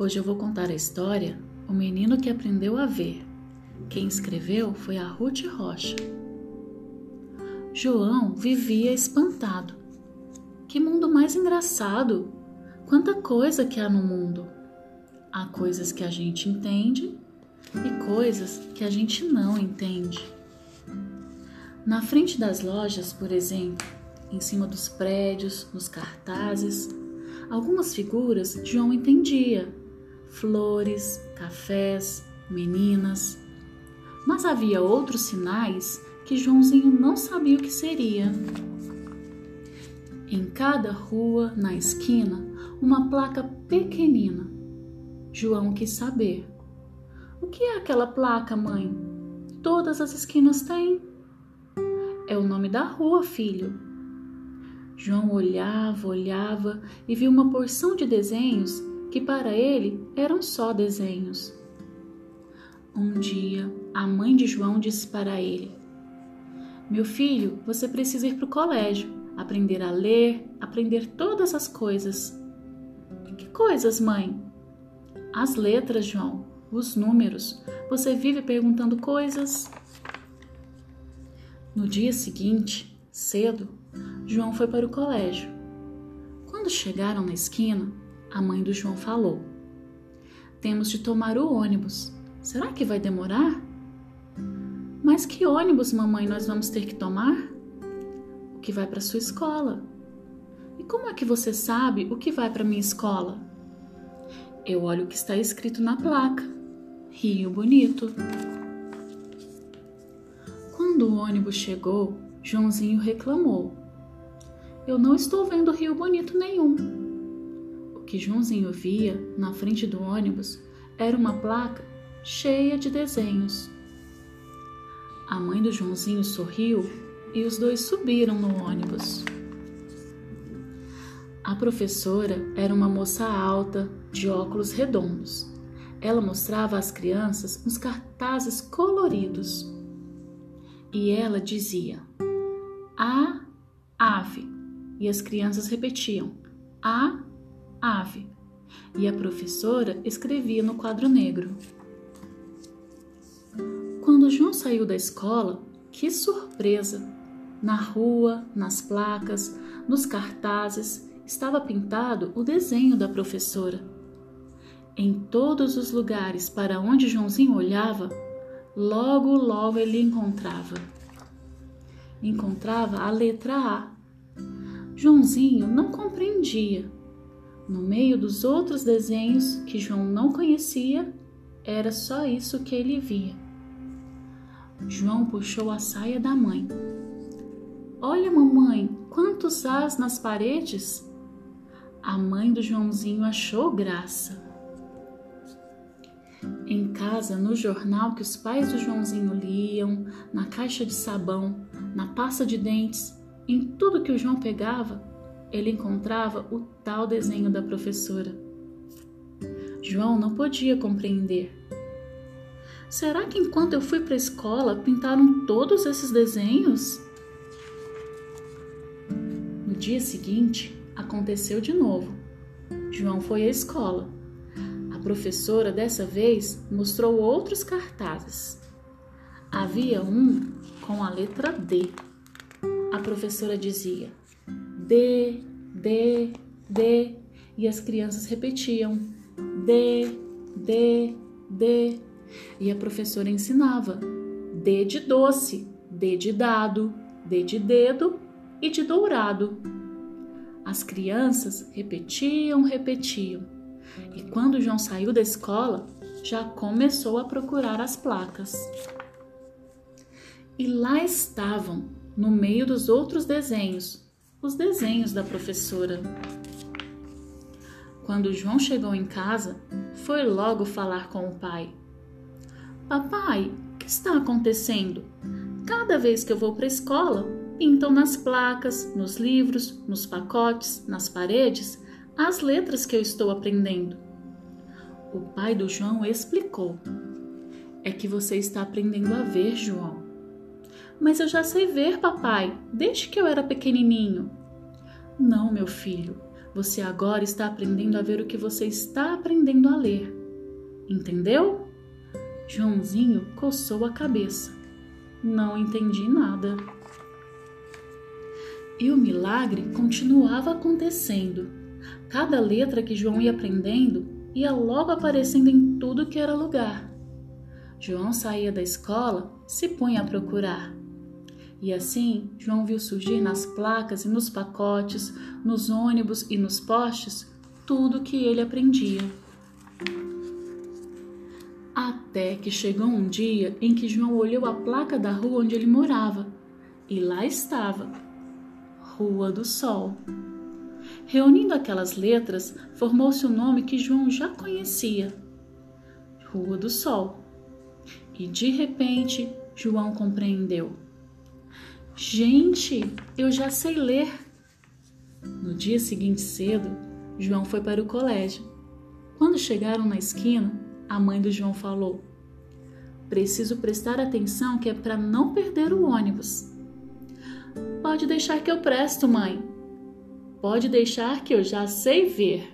Hoje eu vou contar a história O Menino que Aprendeu a Ver. Quem escreveu foi a Ruth Rocha. João vivia espantado. Que mundo mais engraçado! Quanta coisa que há no mundo! Há coisas que a gente entende e coisas que a gente não entende. Na frente das lojas, por exemplo, em cima dos prédios, nos cartazes, algumas figuras João entendia flores, cafés, meninas. Mas havia outros sinais que Joãozinho não sabia o que seria. Em cada rua, na esquina, uma placa pequenina. João quis saber. O que é aquela placa, mãe? Todas as esquinas têm. É o nome da rua, filho. João olhava, olhava e viu uma porção de desenhos que para ele eram só desenhos. Um dia, a mãe de João disse para ele: Meu filho, você precisa ir para o colégio, aprender a ler, aprender todas as coisas. Que coisas, mãe? As letras, João, os números. Você vive perguntando coisas. No dia seguinte, cedo, João foi para o colégio. Quando chegaram na esquina, a mãe do João falou: Temos de tomar o ônibus. Será que vai demorar? Mas que ônibus, mamãe, nós vamos ter que tomar? O que vai para sua escola. E como é que você sabe o que vai para minha escola? Eu olho o que está escrito na placa. Rio Bonito. Quando o ônibus chegou, Joãozinho reclamou: Eu não estou vendo Rio Bonito nenhum que Joãozinho via na frente do ônibus era uma placa cheia de desenhos. A mãe do Joãozinho sorriu e os dois subiram no ônibus. A professora era uma moça alta, de óculos redondos. Ela mostrava às crianças uns cartazes coloridos. E ela dizia: A ave. E as crianças repetiam: A ave, e a professora escrevia no quadro negro. Quando João saiu da escola, que surpresa! Na rua, nas placas, nos cartazes, estava pintado o desenho da professora. Em todos os lugares para onde Joãozinho olhava, logo, logo ele encontrava. Encontrava a letra A. Joãozinho não compreendia no meio dos outros desenhos que João não conhecia, era só isso que ele via. João puxou a saia da mãe. Olha, mamãe, quantos as nas paredes! A mãe do Joãozinho achou graça. Em casa, no jornal que os pais do Joãozinho liam, na caixa de sabão, na pasta de dentes, em tudo que o João pegava, ele encontrava o tal desenho da professora. João não podia compreender. Será que enquanto eu fui para a escola pintaram todos esses desenhos? No dia seguinte, aconteceu de novo. João foi à escola. A professora dessa vez mostrou outros cartazes. Havia um com a letra D. A professora dizia: D, D, D, e as crianças repetiam D, D, D, e a professora ensinava D de doce, D de dado, D de dedo e de dourado. As crianças repetiam, repetiam, e quando João saiu da escola, já começou a procurar as placas. E lá estavam, no meio dos outros desenhos, os desenhos da professora. Quando João chegou em casa, foi logo falar com o pai. Papai, o que está acontecendo? Cada vez que eu vou para a escola, pintam nas placas, nos livros, nos pacotes, nas paredes, as letras que eu estou aprendendo. O pai do João explicou: É que você está aprendendo a ver, João. Mas eu já sei ver, papai, desde que eu era pequenininho. Não, meu filho, Você agora está aprendendo a ver o que você está aprendendo a ler. Entendeu? Joãozinho coçou a cabeça. Não entendi nada. E o milagre continuava acontecendo. Cada letra que João ia aprendendo ia logo aparecendo em tudo que era lugar. João saía da escola, se punha a procurar. E assim, João viu surgir nas placas e nos pacotes, nos ônibus e nos postes, tudo que ele aprendia. Até que chegou um dia em que João olhou a placa da rua onde ele morava, e lá estava, Rua do Sol. Reunindo aquelas letras, formou-se o um nome que João já conhecia, Rua do Sol. E de repente, João compreendeu. Gente, eu já sei ler. No dia seguinte cedo, João foi para o colégio. Quando chegaram na esquina, a mãe do João falou: Preciso prestar atenção que é para não perder o ônibus. Pode deixar que eu presto, mãe. Pode deixar que eu já sei ver.